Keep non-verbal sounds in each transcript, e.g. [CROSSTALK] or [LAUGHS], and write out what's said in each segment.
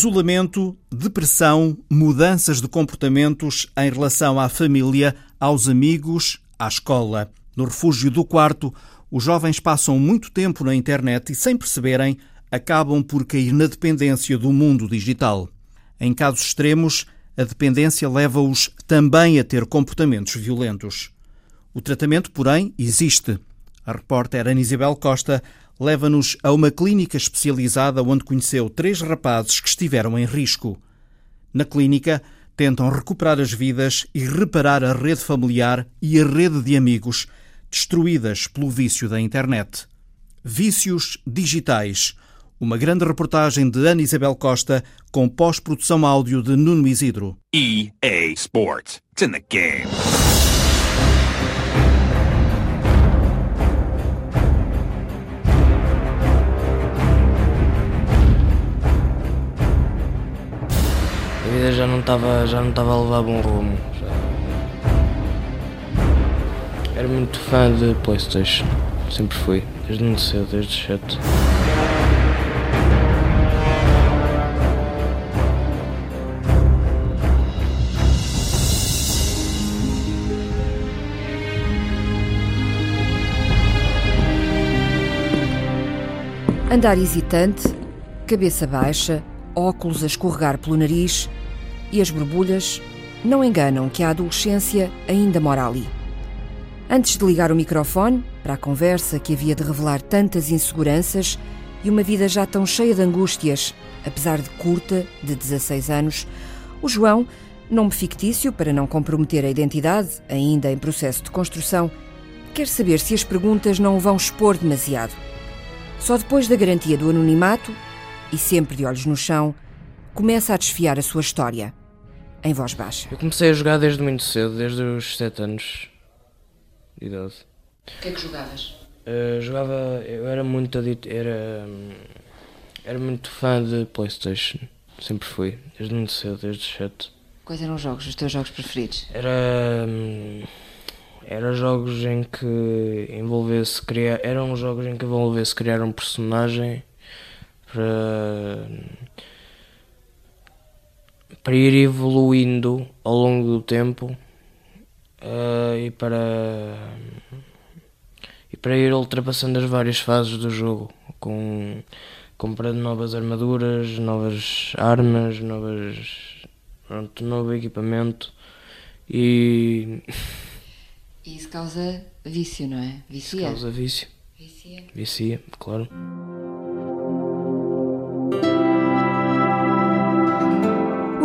Isolamento, depressão, mudanças de comportamentos em relação à família, aos amigos, à escola. No refúgio do quarto, os jovens passam muito tempo na internet e, sem perceberem, acabam por cair na dependência do mundo digital. Em casos extremos, a dependência leva-os também a ter comportamentos violentos. O tratamento, porém, existe. A repórter Ana Isabel Costa leva-nos a uma clínica especializada onde conheceu três rapazes que estiveram em risco. Na clínica, tentam recuperar as vidas e reparar a rede familiar e a rede de amigos destruídas pelo vício da internet. Vícios digitais. Uma grande reportagem de Ana Isabel Costa com pós-produção áudio de Nuno Isidro. EA Sports. It's in the game. Já não estava já não estava a levar bom rumo. Era muito fã de Playstation. Sempre fui. Desde muito cedo, desde cedo. Andar hesitante, cabeça baixa, óculos a escorregar pelo nariz e as borbulhas não enganam que a adolescência ainda mora ali. Antes de ligar o microfone para a conversa que havia de revelar tantas inseguranças e uma vida já tão cheia de angústias, apesar de curta, de 16 anos, o João, nome fictício para não comprometer a identidade, ainda em processo de construção, quer saber se as perguntas não o vão expor demasiado. Só depois da garantia do anonimato, e sempre de olhos no chão, começa a desfiar a sua história, em voz baixa. Eu comecei a jogar desde muito cedo, desde os 7 anos de idade. O que é que jogavas? Uh, jogava, eu era muito adito, era, era muito fã de Playstation. Sempre fui, desde muito cedo, desde os 7. Quais eram os jogos, os teus jogos preferidos? Era. hum, Era jogos em que envolvesse criar. Eram jogos em que envolvesse criar um personagem para. Para ir evoluindo ao longo do tempo eh, e para. e para ir ultrapassando as várias fases do jogo com comprando novas armaduras, novas armas, novas. Pronto, novo equipamento e isso causa vício, não é? Vicia. causa vício. Vicia. Vicia, claro.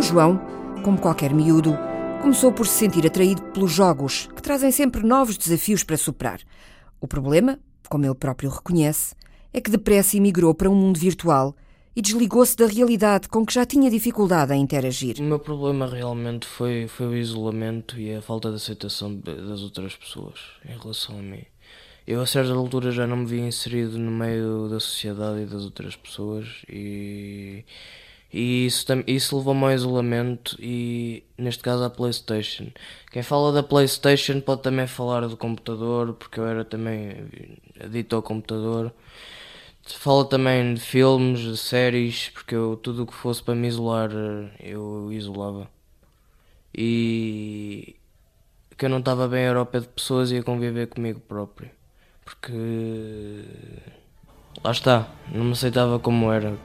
João, como qualquer miúdo, começou por se sentir atraído pelos jogos, que trazem sempre novos desafios para superar. O problema, como ele próprio reconhece, é que depressa emigrou para um mundo virtual e desligou-se da realidade com que já tinha dificuldade em interagir. O meu problema realmente foi, foi o isolamento e a falta de aceitação das outras pessoas em relação a mim. Eu a certa altura já não me via inserido no meio da sociedade e das outras pessoas e, e isso, isso levou-me ao isolamento e neste caso à Playstation. Quem fala da Playstation pode também falar do computador, porque eu era também adito ao computador. Fala também de filmes, de séries, porque eu tudo o que fosse para me isolar eu isolava. E que eu não estava bem era pé de pessoas e a conviver comigo próprio. Porque lá está, não me aceitava como era.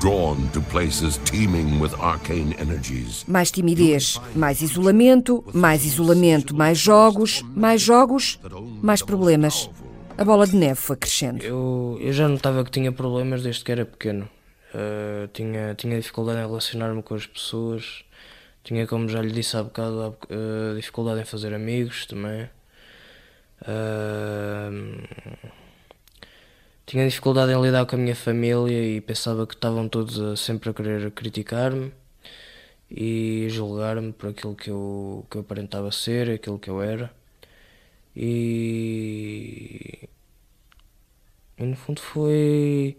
Drawn to places teeming with arcane energies. Mais timidez, mais isolamento, mais isolamento, mais jogos, mais jogos, mais problemas. A bola de neve foi crescendo. Eu, eu já notava que tinha problemas desde que era pequeno. Eh, tinha, tinha dificuldade em relacionar-me com as pessoas. Tinha, como já lhe disse há bocado, eh, dificuldade em fazer amigos também. Eh, tinha dificuldade em lidar com a minha família e pensava que estavam todos sempre a querer criticar-me e julgar-me por aquilo que eu, que eu aparentava ser, aquilo que eu era. E e no fundo foi.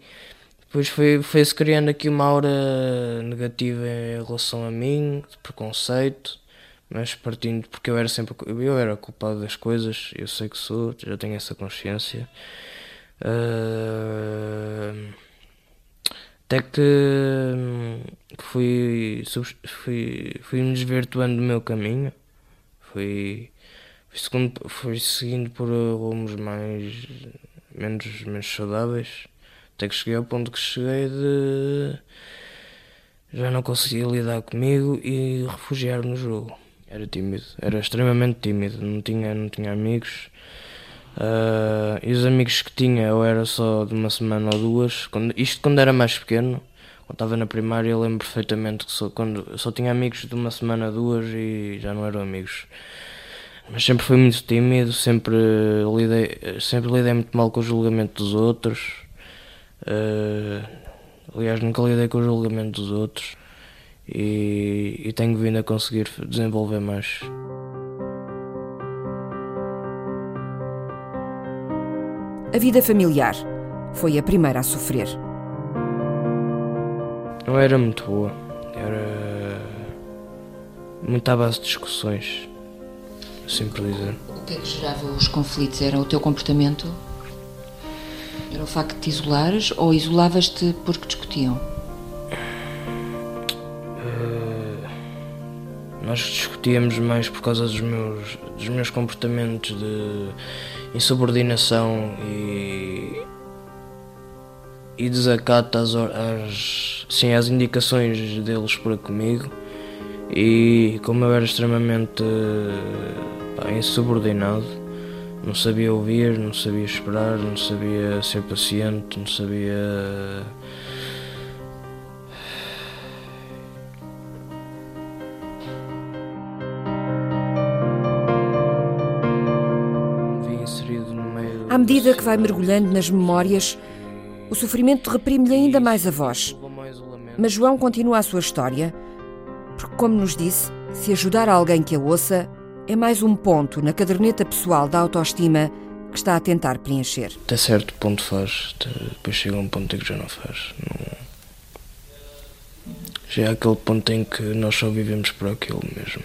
Depois foi- foi-se criando aqui uma aura negativa em relação a mim, de preconceito, mas partindo porque eu era sempre. Eu era culpado das coisas, eu sei que sou, já tenho essa consciência. Até que fui, fui, fui me desvirtuando do meu caminho. Fui, fui, segundo, fui seguindo por rumos mais menos, menos saudáveis. Até que cheguei ao ponto que cheguei de já não conseguia lidar comigo e refugiar no jogo. Era tímido, era extremamente tímido, não tinha, não tinha amigos. Uh, e os amigos que tinha, ou era só de uma semana ou duas, quando, isto quando era mais pequeno, quando estava na primária, eu lembro perfeitamente que só, quando, só tinha amigos de uma semana ou duas e já não eram amigos. Mas sempre fui muito tímido, sempre lidei, sempre lidei muito mal com o julgamento dos outros. Uh, aliás, nunca lidei com o julgamento dos outros e, e tenho vindo a conseguir desenvolver mais. A vida familiar foi a primeira a sofrer. Não era muito boa, era muito à base de discussões, assim por dizer. O que é que gerava os conflitos? Era o teu comportamento? Era o facto de te isolares ou isolavas-te porque discutiam? Nós discutíamos mais por causa dos meus, dos meus comportamentos de insubordinação e, e desacato às, sim, às indicações deles para comigo. E como eu era extremamente pá, insubordinado, não sabia ouvir, não sabia esperar, não sabia ser paciente, não sabia À medida que vai mergulhando nas memórias, o sofrimento reprime-lhe ainda mais a voz. Mas João continua a sua história, porque, como nos disse, se ajudar alguém que a ouça é mais um ponto na caderneta pessoal da autoestima que está a tentar preencher. Até certo ponto faz, depois chega um ponto em que já não faz. Não... Já é aquele ponto em que nós só vivemos por aquilo mesmo.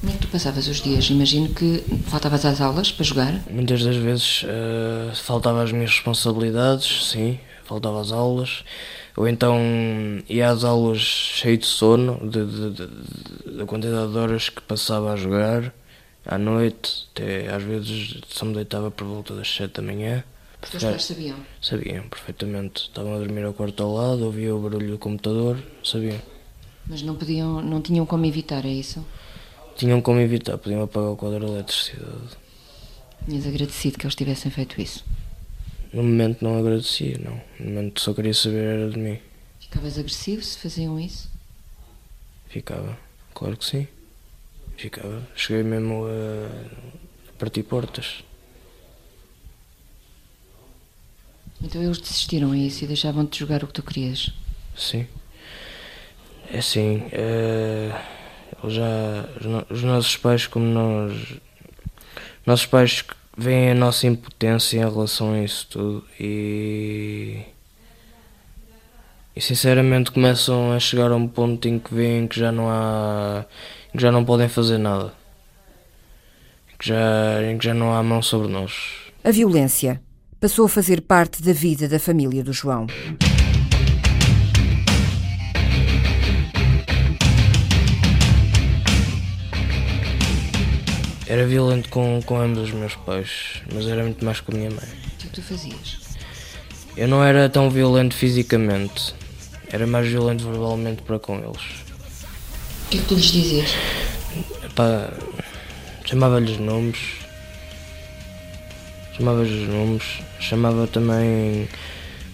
Como é que tu passavas os dias? Imagino que faltavas às aulas para jogar? Muitas das vezes uh, faltava às minhas responsabilidades, sim, faltava às aulas. Ou então ia às aulas cheio de sono, da quantidade de horas que passava a jogar à noite, até às vezes só me deitava por volta das 7 da manhã. Os teus pais sabiam? Sabiam, perfeitamente. Estavam a dormir ao quarto ao lado, ouvia o barulho do computador, sabiam. Mas não podiam, não tinham como evitar, é isso? Tinham como evitar, podiam apagar o quadro de eletricidade. Tinhas agradecido que eles tivessem feito isso? No momento não agradecia, não. No momento só queria saber era de mim. Ficavas agressivo se faziam isso? Ficava, claro que sim. Ficava. Cheguei mesmo a partir portas. Então eles desistiram a isso e deixavam-te jogar o que tu querias? Sim. É assim. Uh já os nossos pais como nós nossos pais veem a nossa impotência em relação a isso tudo e e sinceramente começam a chegar a um ponto em que veem que já não há que já não podem fazer nada que já, que já não há mão sobre nós. A violência passou a fazer parte da vida da família do João. Era violento com, com ambos os meus pais, mas era muito mais com a minha mãe. O que é tu fazias? Eu não era tão violento fisicamente, era mais violento verbalmente para com eles. O que é que tu lhes dizias? chamava-lhes nomes, chamava-lhes nomes, chamava também.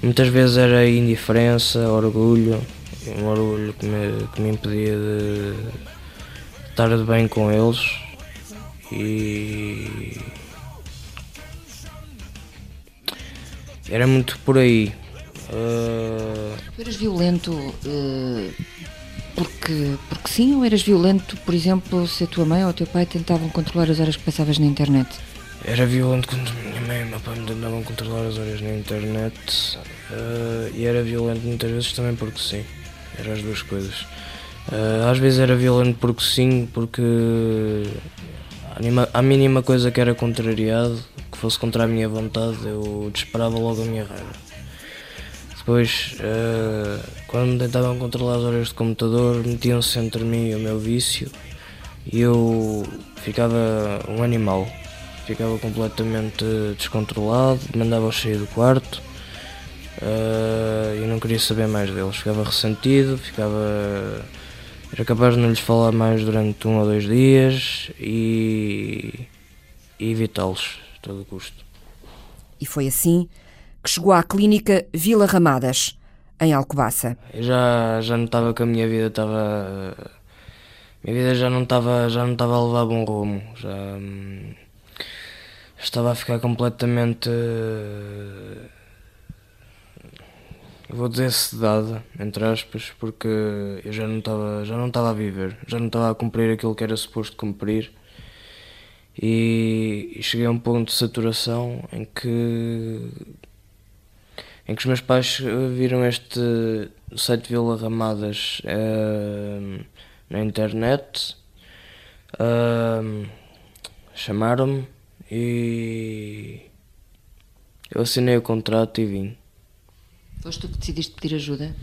Muitas vezes era indiferença, orgulho, um orgulho que me, que me impedia de estar de bem com eles e era muito por aí. Uh... Tu eras violento uh, porque, porque sim, ou eras violento, por exemplo, se a tua mãe ou o teu pai tentavam controlar as horas que passavas na internet? Era violento quando minha mãe e meu pai me tentavam controlar as horas na internet uh, e era violento muitas vezes também porque sim. Eram as duas coisas. às vezes era violento porque sim, porque a mínima coisa que era contrariado, que fosse contra a minha vontade, eu disparava logo a minha raiva. Depois, uh, quando tentavam controlar as horas de computador, metiam-se entre mim e o meu vício e eu ficava um animal. Ficava completamente descontrolado, mandava-os sair do quarto uh, e não queria saber mais deles. Ficava ressentido, ficava. Era capaz de não lhes falar mais durante um ou dois dias e, e evitá-los a todo custo. E foi assim que chegou à clínica Vila Ramadas, em Alcobaça. Eu já, já notava que a minha vida estava. A minha vida já não estava já não estava a levar bom rumo. Já hum, estava a ficar completamente. Vou dizer sedada, entre aspas, porque eu já não estava já não estava a viver, já não estava a cumprir aquilo que era suposto cumprir. E, e cheguei a um ponto de saturação em que em que os meus pais viram este site Vila Ramadas uh, na internet, uh, chamaram-me e eu assinei o contrato e vim. Foste tu que decidiste pedir ajuda?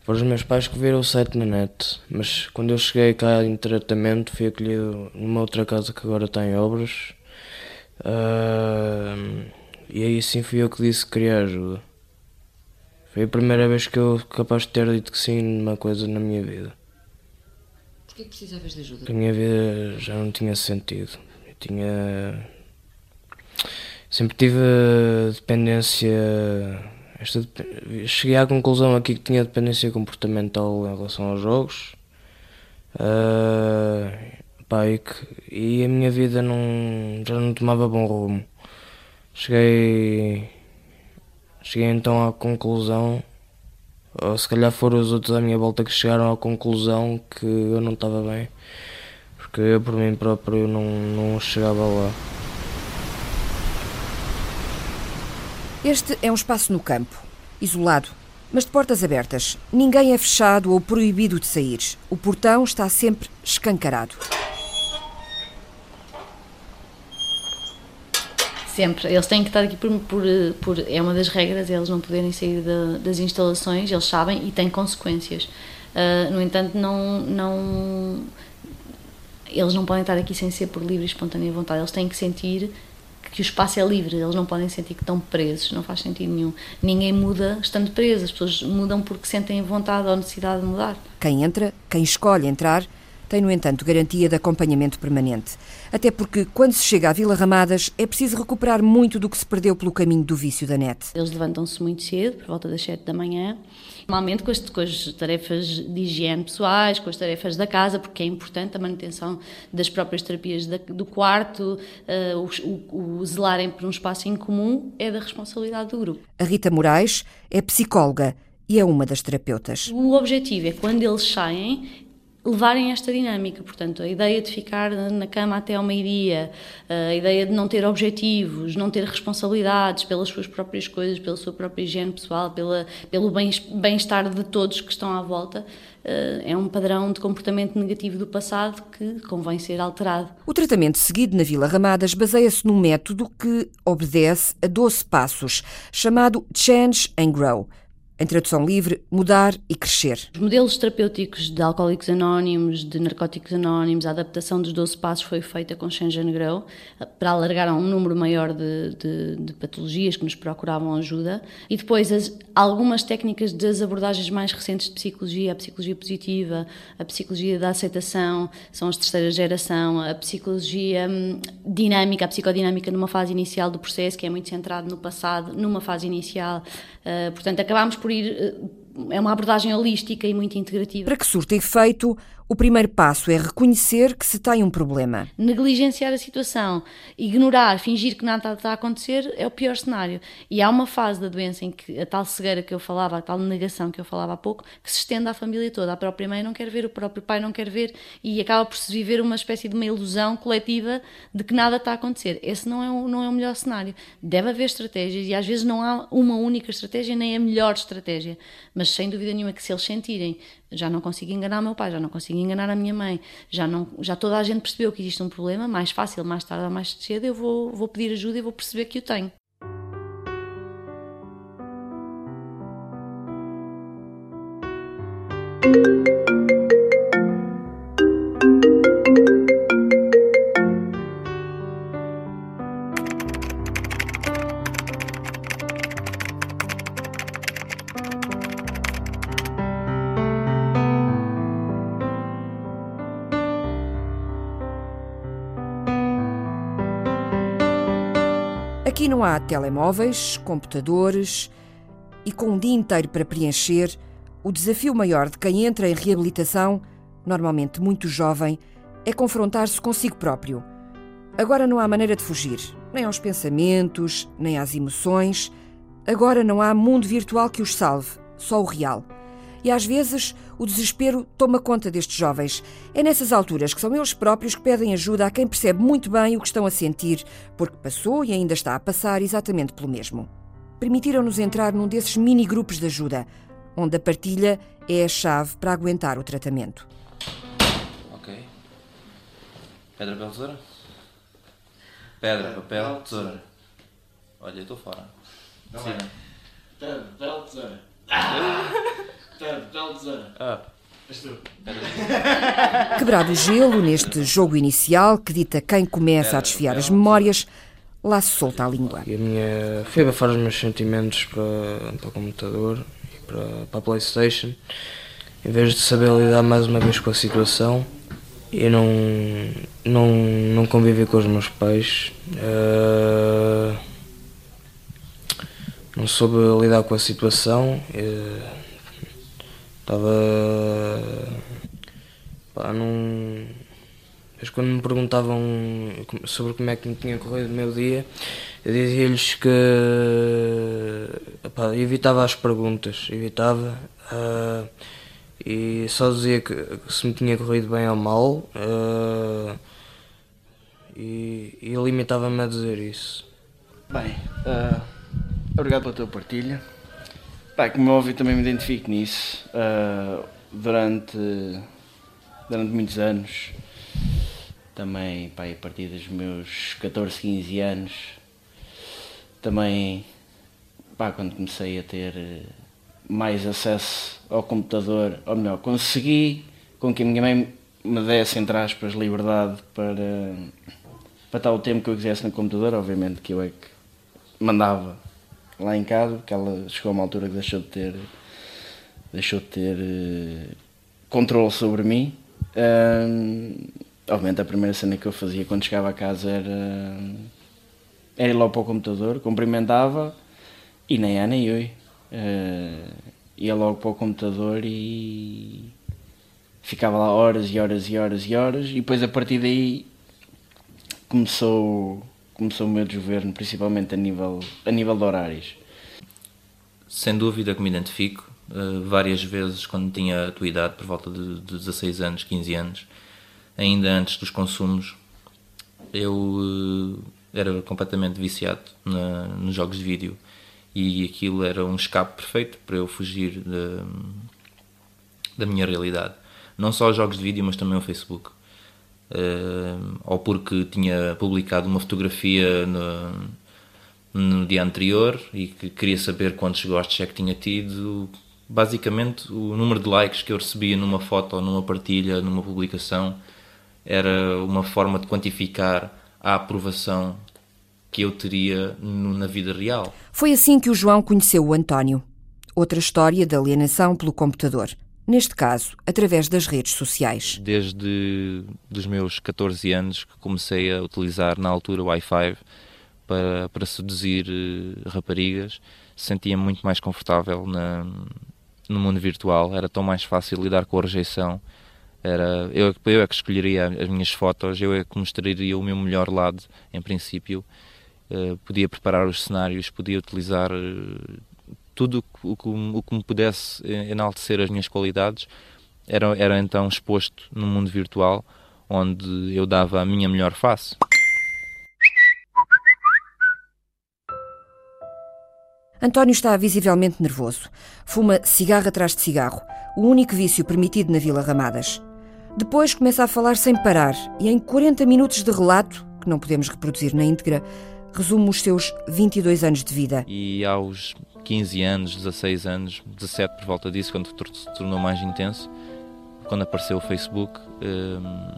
Foram os meus pais que viram o site na net, mas quando eu cheguei cá em tratamento fui acolhido numa outra casa que agora está em obras. Uh, e aí sim fui eu que disse que queria ajuda. Foi a primeira vez que eu capaz de ter dito que sim numa coisa na minha vida. Porquê que precisavas de ajuda? Porque a minha vida já não tinha sentido. Eu tinha. Sempre tive dependência. Esta... Cheguei à conclusão aqui que tinha dependência comportamental em relação aos jogos. Uh, pá, e, que... e a minha vida não... já não tomava bom rumo. Cheguei Cheguei então à conclusão, ou se calhar foram os outros à minha volta que chegaram à conclusão que eu não estava bem, porque eu por mim próprio não, não chegava lá. Este é um espaço no campo, isolado, mas de portas abertas. Ninguém é fechado ou proibido de sair. O portão está sempre escancarado. Sempre. Eles têm que estar aqui por, por, por é uma das regras, eles não poderem sair das instalações, eles sabem e tem consequências. Uh, no entanto, não, não, eles não podem estar aqui sem ser por livre e espontânea vontade. Eles têm que sentir que o espaço é livre, eles não podem sentir que estão presos, não faz sentido nenhum. Ninguém muda estando preso, as pessoas mudam porque sentem vontade ou necessidade de mudar. Quem entra, quem escolhe entrar, tem, no entanto, garantia de acompanhamento permanente. Até porque, quando se chega à Vila Ramadas, é preciso recuperar muito do que se perdeu pelo caminho do vício da net. Eles levantam-se muito cedo, por volta das 7 da manhã, normalmente com as, com as, tarefas de higiene pessoais, com as tarefas da casa, porque é importante a manutenção das próprias terapias da, do quarto, uh, o, o, zelarem por um espaço em comum é da responsabilidade do grupo. A Rita Moraes é psicóloga e é uma das terapeutas. O objetivo é quando eles saem levarem esta dinâmica. Portanto, a ideia de ficar na cama até ao meio-dia, a ideia de não ter objetivos, não ter responsabilidades pelas suas próprias coisas, pela sua própria higiene pessoal, pela, pelo bem-estar de todos que estão à volta, eh, é um padrão de comportamento negativo do passado que convém ser alterado. O tratamento seguido na Vila Ramadas baseia-se num método que obedece a 12 passos, chamado Change and Grow em tradução livre, mudar e crescer. Os modelos terapêuticos de alcoólicos anónimos, de narcóticos anónimos, a adaptação dos 12 passos foi feita com Change and Grow para alargar a um número maior de, de, de patologias que nos procuravam ajuda. E depois as, algumas técnicas das abordagens mais recentes de psicologia, a psicologia positiva, a psicologia da aceitação, são as terceira geração, a psicologia hum, dinâmica, a psicodinâmica numa fase inicial do processo, que é muito centrado no passado, numa fase inicial. Uh, portanto, acabámos por ir. Eh, é uma abordagem holística e muito integrativa. Para que surta efeito, o primeiro passo é reconhecer que se tem um problema. Negligenciar a situação, ignorar, fingir que nada está a acontecer é o pior cenário. E há uma fase da doença em que a tal cegueira que eu falava, a tal negação que eu falava há pouco, que se estende à família toda. A própria mãe não quer ver, o próprio pai não quer ver e acaba por se viver uma espécie de uma ilusão coletiva de que nada está a acontecer. Esse não é o, não é o melhor cenário. Deve haver estratégias e às vezes não há uma única estratégia nem a melhor estratégia. Mas sem dúvida nenhuma que se eles sentirem já não consigo enganar o meu pai, já não consigo enganar a minha mãe, já, não, já toda a gente percebeu que existe um problema, mais fácil, mais tarde ou mais cedo eu vou, vou pedir ajuda e vou perceber que o tenho. thank you há telemóveis, computadores e com um dia inteiro para preencher, o desafio maior de quem entra em reabilitação, normalmente muito jovem, é confrontar-se consigo próprio. Agora não há maneira de fugir, nem aos pensamentos, nem às emoções. Agora não há mundo virtual que os salve, só o real. E às vezes o desespero toma conta destes jovens. É nessas alturas que são eles próprios que pedem ajuda a quem percebe muito bem o que estão a sentir, porque passou e ainda está a passar exatamente pelo mesmo. Permitiram-nos entrar num desses mini grupos de ajuda, onde a partilha é a chave para aguentar o tratamento. Ok. Pedra, papel, tesoura? Pedra, papel, tesoura. Olha, eu estou fora. Sim. Pedra, papel, tesoura. Pedra, papel, tesoura. Ah. És tu. Quebrado o gelo neste jogo inicial que dita quem começa a desfiar as memórias, lá se solta a língua. E a minha. Fui abafar os meus sentimentos para, para o computador e para, para a Playstation. Em vez de saber lidar mais uma vez com a situação, eu não, não, não convivi com os meus pais. eh, não soube lidar com a situação. eh, Estava. Pá, não. Mas quando me perguntavam sobre como é que me tinha corrido o meu dia, eu dizia-lhes que epá, evitava as perguntas, evitava ah, e só dizia que, que se me tinha corrido bem ou mal ah, e, e limitava-me a dizer isso. Bem, ah, obrigado pela tua partilha. Bem, como é óbvio, também me identifico nisso. Ah, durante, durante muitos anos, também pá, a partir dos meus 14, 15 anos, também pá, quando comecei a ter mais acesso ao computador, ou melhor, consegui com que a minha mãe me desse, entre aspas, liberdade para, para estar o tempo que eu quisesse no computador, obviamente que eu é que mandava lá em casa, porque ela chegou a uma altura que deixou de ter deixou de ter eh, controle sobre mim. Obviamente a primeira cena que eu fazia quando chegava a casa era, era ir logo para o computador, cumprimentava e nem é nem oi. Ah, ia logo para o computador e ficava lá horas e horas e horas e horas e depois a partir daí começou começou o meu desgoverno, principalmente a nível, a nível de horários. Sem dúvida que me identifico. eh, várias vezes, quando tinha a tua idade, por volta de, de 16 anos, 15 anos, ainda antes dos consumos, eu eh, era completamente viciado na- nos jogos de vídeo e aquilo era um escape perfeito para eu fugir da, da minha realidade. Não só os jogos de vídeo, mas também o Facebook. Ou porque tinha publicado uma fotografia no, no dia anterior e que queria saber quantos gostos é que tinha tido. Basicamente, o número de likes que eu recebia numa foto, numa partilha, numa publicação, era uma forma de quantificar a aprovação que eu teria no- na vida real. Foi assim que o João conheceu o António. Outra história de alienação pelo computador. Neste caso, através das redes sociais. Desde os meus 14 anos que comecei a utilizar na altura o Wi-Fi para, para seduzir eh, raparigas, sentia-me muito mais confortável na, no mundo virtual, era tão mais fácil lidar com a rejeição. Era, eu, é eu é que escolheria as minhas fotos, eu é que mostraria o meu melhor lado, em princípio. Eh, podia preparar os cenários, podia utilizar eh, tudo o que, o que me pudesse enaltecer as minhas qualidades era, era então exposto no mundo virtual onde eu dava a minha melhor face. António está visivelmente nervoso. Fuma cigarro atrás de cigarro, o único vício permitido na Vila Ramadas. Depois começa a falar sem parar e em 40 minutos de relato, que não podemos reproduzir na íntegra, resume os seus 22 anos de vida. E aos 15 anos, 16 anos, 17 por volta disso, quando se tornou mais intenso, quando apareceu o Facebook, hum,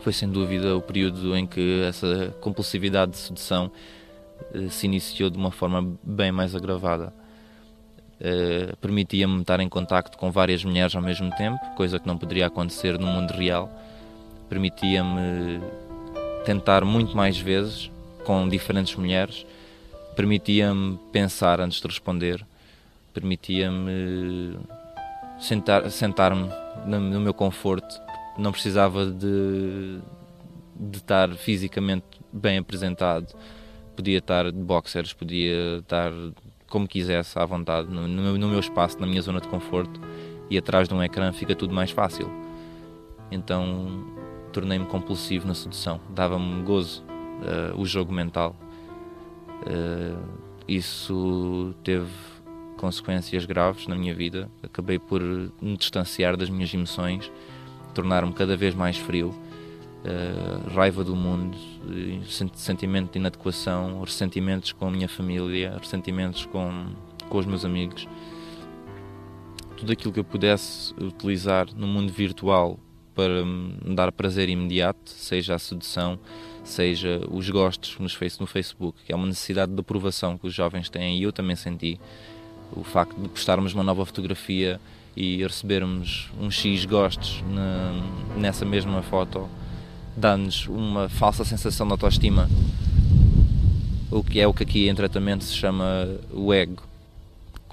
foi sem dúvida o período em que essa compulsividade de sedução eh, se iniciou de uma forma bem mais agravada. Eh, Permitia-me estar em contacto com várias mulheres ao mesmo tempo, coisa que não poderia acontecer no mundo real. Permitia-me tentar muito mais vezes com diferentes mulheres, permitia-me pensar antes de responder, permitia-me sentar-me sentar no meu conforto, não precisava de, de estar fisicamente bem apresentado, podia estar de boxers, podia estar como quisesse, à vontade, no, no, meu espaço, na minha zona de conforto, e atrás de um ecrã fica tudo mais fácil. Então tornei-me compulsivo na sedução, dava-me gozo uh, o jogo mental. Uh, isso teve consequências graves na minha vida. Acabei por me distanciar das minhas emoções, tornar-me cada vez mais frio, uh, raiva do mundo, sentimento de inadequação, ressentimentos com a minha família, ressentimentos com, com os meus amigos. Tudo aquilo que eu pudesse utilizar no mundo virtual para me dar prazer imediato, seja a sedução, seja os gostos no Facebook, que é uma necessidade de aprovação que os jovens têm e eu também senti. O facto de postarmos uma nova fotografia e recebermos um X gostos na, nessa mesma foto dá-nos uma falsa sensação de autoestima, o que é o que aqui em tratamento se chama o ego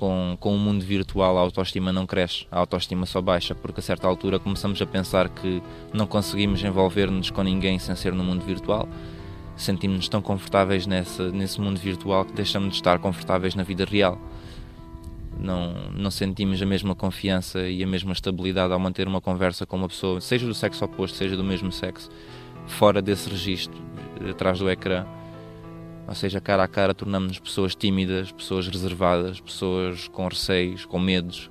com, com o mundo virtual a autoestima não cresce, a autoestima só baixa, porque a certa altura começamos a pensar que não conseguimos envolver-nos com ninguém sem ser no mundo virtual. Sentimos-nos tão confortáveis nessa, nesse mundo virtual que deixamos de estar confortáveis na vida real. Não, não sentimos a mesma confiança e a mesma estabilidade ao manter uma conversa com uma pessoa, seja do sexo oposto, seja do mesmo sexo, fora desse registro, atrás do ecrã ou seja, cara a cara tornamos-nos pessoas tímidas, pessoas reservadas, pessoas com receios, com medos,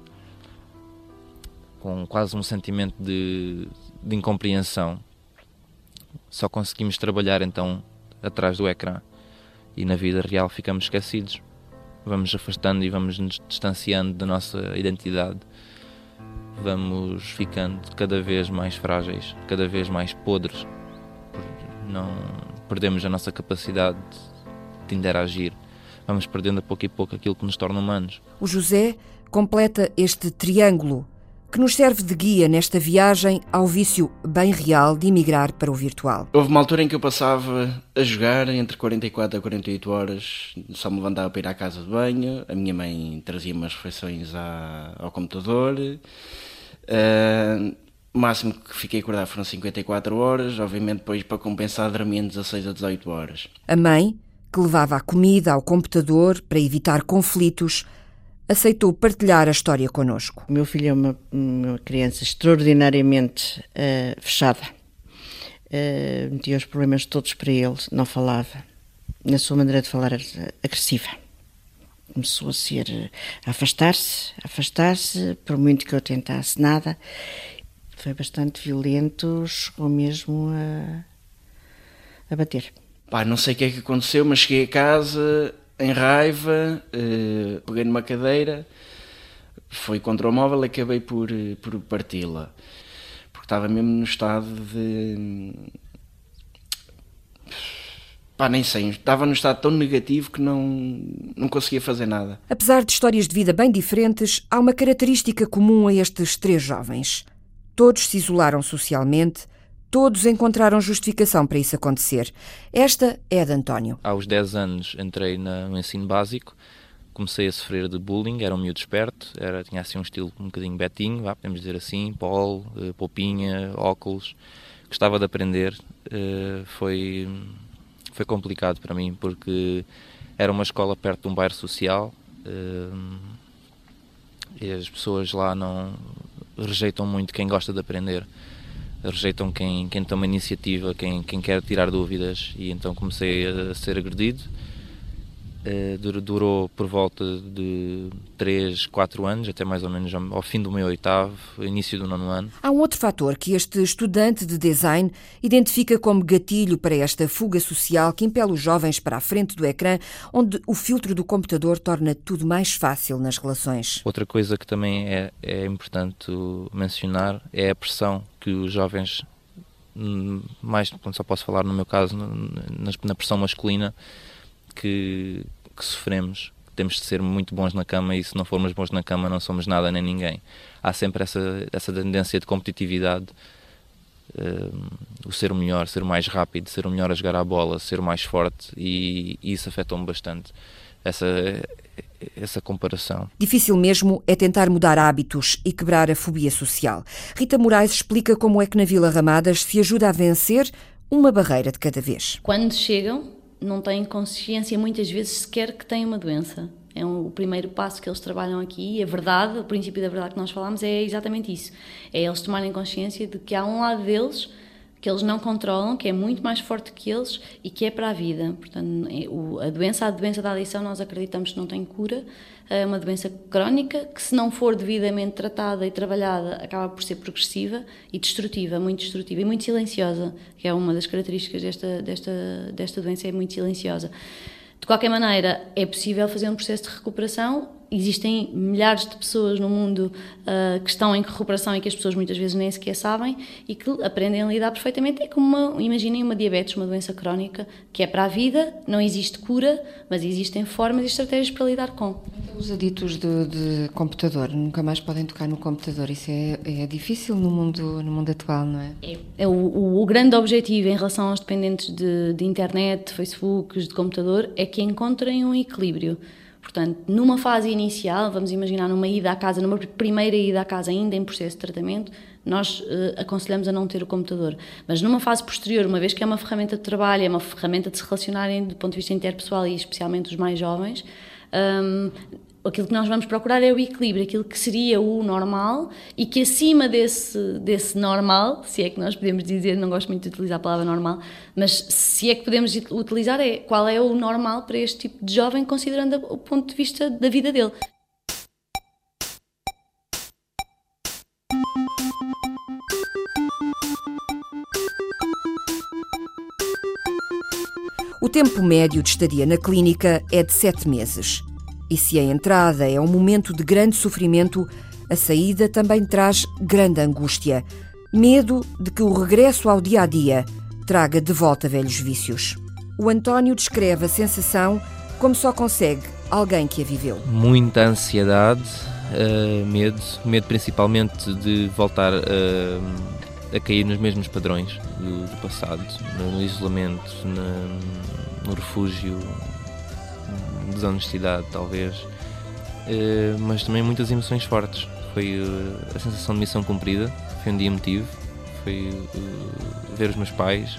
com quase um sentimento de, de incompreensão. Só conseguimos trabalhar então atrás do ecrã e na vida real ficamos esquecidos. Vamos afastando e vamos nos distanciando da nossa identidade. Vamos ficando cada vez mais frágeis, cada vez mais podres. Não perdemos a nossa capacidade de interagir. Vamos perdendo a pouco e pouco aquilo que nos torna humanos. O José completa este triângulo que nos serve de guia nesta viagem ao vício bem real de emigrar para o virtual. Houve uma altura em que eu passava a jogar entre 44 a 48 horas, só me levantava para ir à casa de banho, a minha mãe trazia umas refeições à, ao computador. Uh, o máximo que fiquei acordado foram 54 horas, obviamente depois para compensar dormia 16 a 18 horas. A mãe que levava a comida ao computador para evitar conflitos, aceitou partilhar a história connosco. O meu filho é uma, uma criança extraordinariamente uh, fechada. Uh, metia os problemas todos para ele, não falava. Na sua maneira de falar era agressiva. Começou a ser a afastar-se, afastar-se, por muito que eu tentasse nada. Foi bastante violento, chegou mesmo a, a bater. Pá, não sei o que é que aconteceu, mas cheguei a casa em raiva, uh, peguei numa cadeira, foi contra o móvel e acabei por, eh, por parti-la. Porque estava mesmo no estado de. Pá, nem sei, estava num estado tão negativo que não, não conseguia fazer nada. Apesar de histórias de vida bem diferentes, há uma característica comum a estes três jovens. Todos se isolaram socialmente Todos encontraram justificação para isso acontecer. Esta é a de António. Aos 10 anos entrei no ensino básico, comecei a sofrer de bullying, era um miúdo esperto, era, tinha assim um estilo um bocadinho betinho, vá, podemos dizer assim, polo, uh, poupinha, óculos. Gostava de aprender, uh, foi, foi complicado para mim porque era uma escola perto de um bairro social uh, e as pessoas lá não rejeitam muito quem gosta de aprender rejeitam quem, quem toma iniciativa, quem, quem quer tirar dúvidas, e então comecei a ser agredido. Uh, durou por volta de 3, 4 anos, até mais ou menos ao fim do meu oitavo, início do nono ano. Há um outro fator que este estudante de design identifica como gatilho para esta fuga social que impele os jovens para a frente do ecrã, onde o filtro do computador torna tudo mais fácil nas relações. Outra coisa que também é, é importante mencionar é a pressão que os jovens, hum, mais, só posso falar no meu caso, na pressão masculina, que, que sofremos. Temos de ser muito bons na cama e se não formos bons na cama não somos nada nem ninguém. Há sempre essa, essa tendência de competitividade o ser o melhor, ser o mais rápido, ser o melhor a jogar a bola, ser o mais forte e, e isso afetou-me bastante. Essa, essa comparação. Difícil mesmo é tentar mudar hábitos e quebrar a fobia social. Rita Moraes explica como é que na Vila Ramadas se ajuda a vencer uma barreira de cada vez. Quando chegam, não têm consciência muitas vezes sequer que têm uma doença. É um, o primeiro passo que eles trabalham aqui e a verdade, o princípio da verdade que nós falamos é exatamente isso. É eles tomarem consciência de que há um lado deles que eles não controlam, que é muito mais forte que eles e que é para a vida. Portanto, é, a doença, a doença da adição, nós acreditamos que não tem cura, é uma doença crónica que, se não for devidamente tratada e trabalhada, acaba por ser progressiva e destrutiva, muito destrutiva e muito silenciosa, que é uma das características desta, desta, desta doença, é muito silenciosa. De qualquer maneira, é possível fazer um processo de recuperação existem milhares de pessoas no mundo uh, que estão em recuperação e que as pessoas muitas vezes nem sequer sabem e que aprendem a lidar perfeitamente. É como, uma, imaginem uma diabetes, uma doença crónica, que é para a vida, não existe cura, mas existem formas e estratégias para lidar com. Os aditos de, de computador nunca mais podem tocar no computador. Isso é, é difícil no mundo, no mundo atual, não é? É, é o, o, o, grande objetivo em relação aos dependentes de, de internet, de Facebook, de computador, é que encontrem um equilíbrio Portanto, numa fase inicial, vamos imaginar numa ida à casa, numa primeira ida à casa, ainda em processo de tratamento, nós uh, aconselhamos a não ter o computador. Mas numa fase posterior, uma vez que é uma ferramenta de trabalho, é uma ferramenta de se relacionarem do ponto de vista interpessoal e especialmente os mais jovens, um, aquilo que nós vamos procurar é o equilíbrio, aquilo que seria o normal e que acima desse, desse normal, se é que nós podemos dizer, não gosto muito de utilizar a palavra normal, mas se é que podemos utilizar, é qual é o normal para este tipo de jovem, considerando o ponto de vista da vida dele. O tempo médio de estadia na clínica é de sete meses. E se a entrada é um momento de grande sofrimento, a saída também traz grande angústia. Medo de que o regresso ao dia a dia traga de volta velhos vícios. O António descreve a sensação como só consegue alguém que a viveu. Muita ansiedade, uh, medo, medo principalmente de voltar uh, a cair nos mesmos padrões do, do passado, no isolamento, no refúgio, desonestidade, talvez, uh, mas também muitas emoções fortes. Foi uh, a sensação de missão cumprida, foi um dia emotivo, foi uh, ver os meus pais,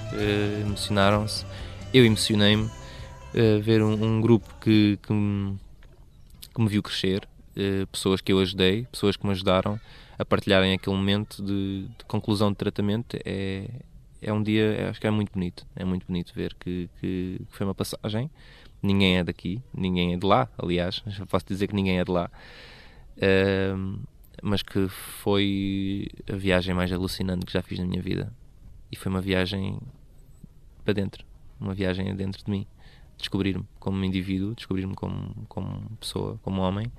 emocionaram-se, eu emocionei-me, ver um, um, grupo que, que, me, que me viu crescer, pessoas que eu ajudei, pessoas que me ajudaram a partilharem aquele momento de, de conclusão de tratamento. É, é um dia, acho que é muito bonito, é muito bonito ver que, que foi uma passagem ninguém é daqui, ninguém é de lá, aliás, [LAUGHS] posso dizer que ninguém é de lá, uh, mas que foi a viagem mais alucinante que já fiz na minha vida. E foi uma viagem para dentro, uma viagem dentro de mim. Descobrir-me como indivíduo, descobrir-me como, como pessoa, como homem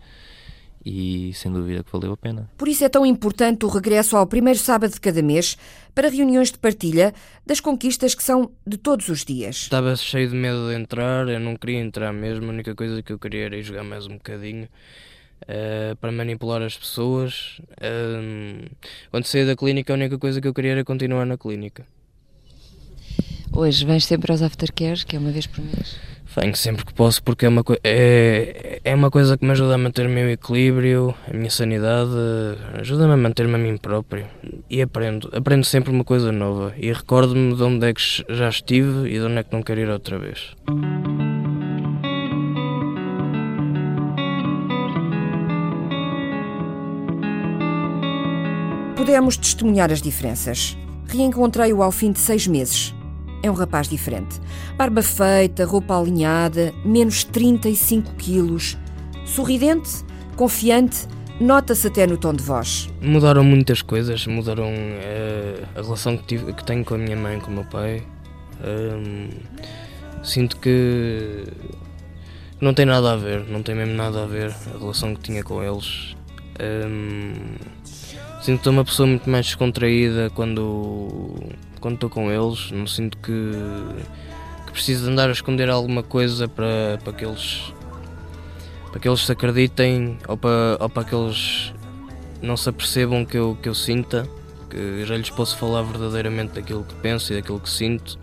e sem dúvida que valeu a pena. Por isso é tão importante o regresso ao primeiro sábado de cada mês para reuniões de partilha das conquistas que são de todos os dias. Estava cheio de medo de entrar, eu não queria entrar mesmo, a única coisa que eu queria era ir jogar mais um bocadinho. Uh, para manipular as pessoas. Uh, quando saí da clínica, a única coisa que eu queria era continuar na clínica. Hoje vens sempre aos aftercares, que é uma vez por mês? Venho sempre que posso porque é uma, é, é uma coisa que me ajuda a manter o meu equilíbrio, a minha sanidade, ajuda-me a manter-me a mim próprio. E aprendo, aprendo sempre uma coisa nova e recordo-me de onde é que já estive e de onde é que não quero ir outra vez. Pudemos testemunhar as diferenças. Reencontrei-o ao fim de seis meses é um rapaz diferente. Barba feita, roupa alinhada, menos 35 quilos. Sorridente, confiante, nota-se até no tom de voz. Mudaram muitas coisas, mudaram uh, a relação que, tive, que, tenho com a minha mãe, com o meu pai. Um, sinto que não tem nada a ver, não tem mesmo nada a ver a relação que tinha com eles. Um, sinto uma pessoa muito mais descontraída quando quando estou com eles, não sinto que, que preciso andar a esconder alguma coisa para, para que eles para que eles se acreditem ou para, ou para que eles não se apercebam que eu, que eu sinta, que já lhes posso falar verdadeiramente daquilo que penso e daquilo que sinto,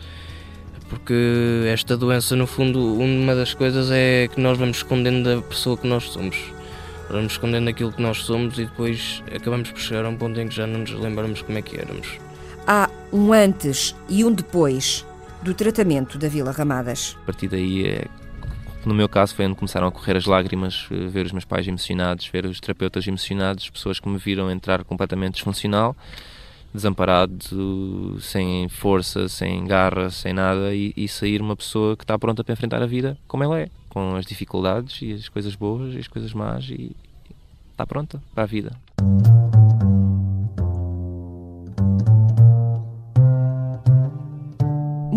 porque esta doença, no fundo, uma das coisas é que nós vamos escondendo da pessoa que nós somos. Vamos escondendo aquilo que nós somos e depois acabamos por chegar a um ponto em que já não nos lembramos como é que éramos. Há um antes e um depois do tratamento da Vila Ramadas. A partir daí, é, no meu caso, foi onde começaram a correr as lágrimas, eh, ver os meus pais emocionados, ver os terapeutas emocionados, pessoas que me viram entrar completamente disfuncional, desamparado, sem força, sem garra, sem nada, e, e sair uma pessoa que está pronta para enfrentar a vida como ela é, com as dificuldades e as coisas boas e as coisas más, e está pronta para a vida.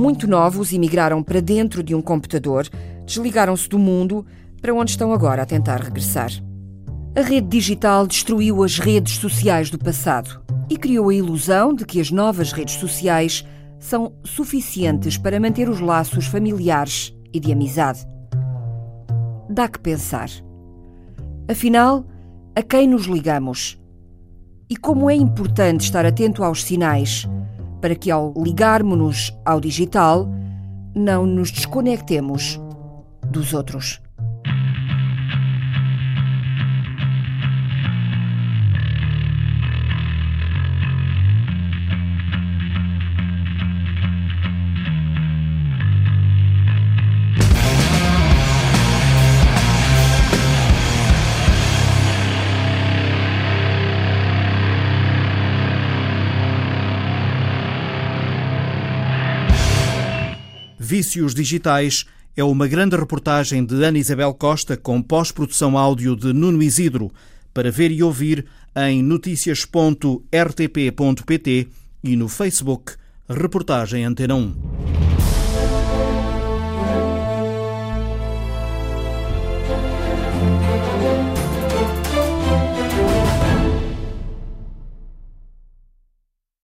Muito novos emigraram para dentro de um computador, desligaram-se do mundo, para onde estão agora a tentar regressar. A rede digital destruiu as redes sociais do passado e criou a ilusão de que as novas redes sociais são suficientes para manter os laços familiares e de amizade. Dá que pensar. Afinal, a quem nos ligamos? E como é importante estar atento aos sinais para que, ao ligarmos-nos ao digital, não nos desconectemos dos outros. Vícios Digitais é uma grande reportagem de Ana Isabel Costa com pós-produção áudio de Nuno Isidro para ver e ouvir em noticias.rtp.pt e no Facebook Reportagem Antena 1.